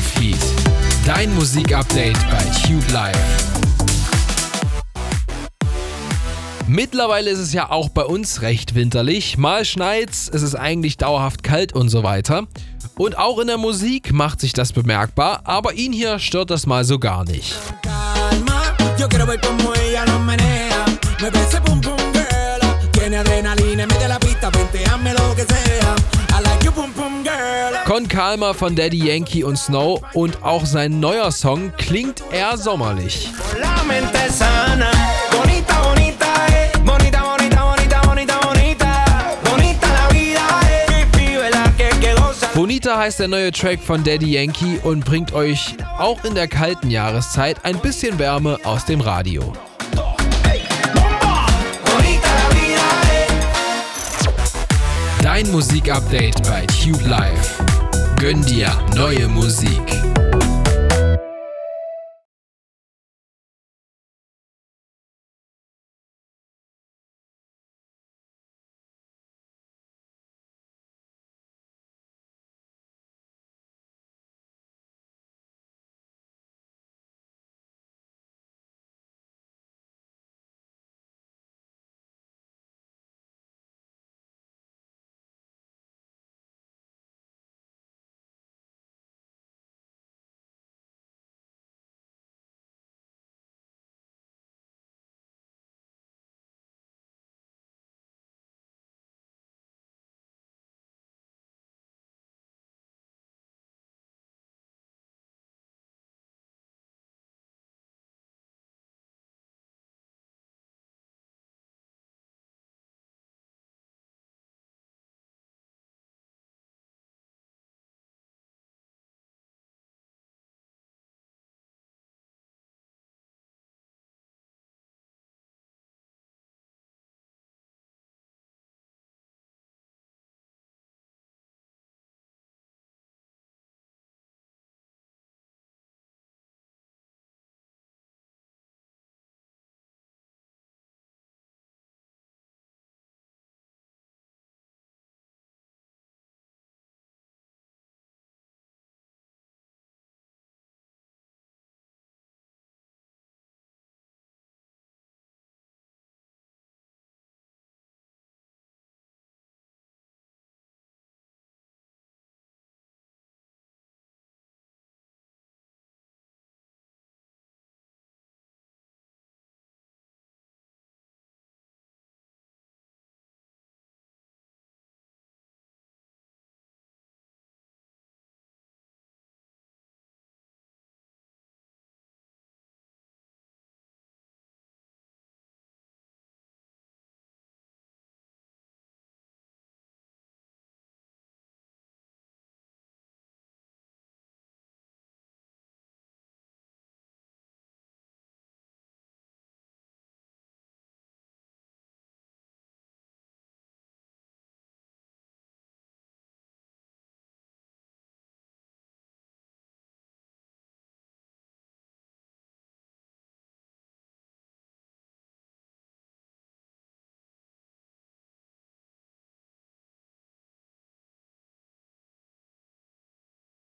Wave Heat. Dein Musikupdate bei Tube Live. Mittlerweile ist es ja auch bei uns recht winterlich. Mal schneit's, es ist eigentlich dauerhaft kalt und so weiter. Und auch in der Musik macht sich das bemerkbar, aber ihn hier stört das mal so gar nicht. Con Calma von Daddy Yankee und Snow und auch sein neuer Song klingt eher sommerlich. Bonita heißt der neue Track von Daddy Yankee und bringt euch auch in der kalten Jahreszeit ein bisschen Wärme aus dem Radio. Dein Musikupdate bei Tube Live. Gönn dir neue Musik.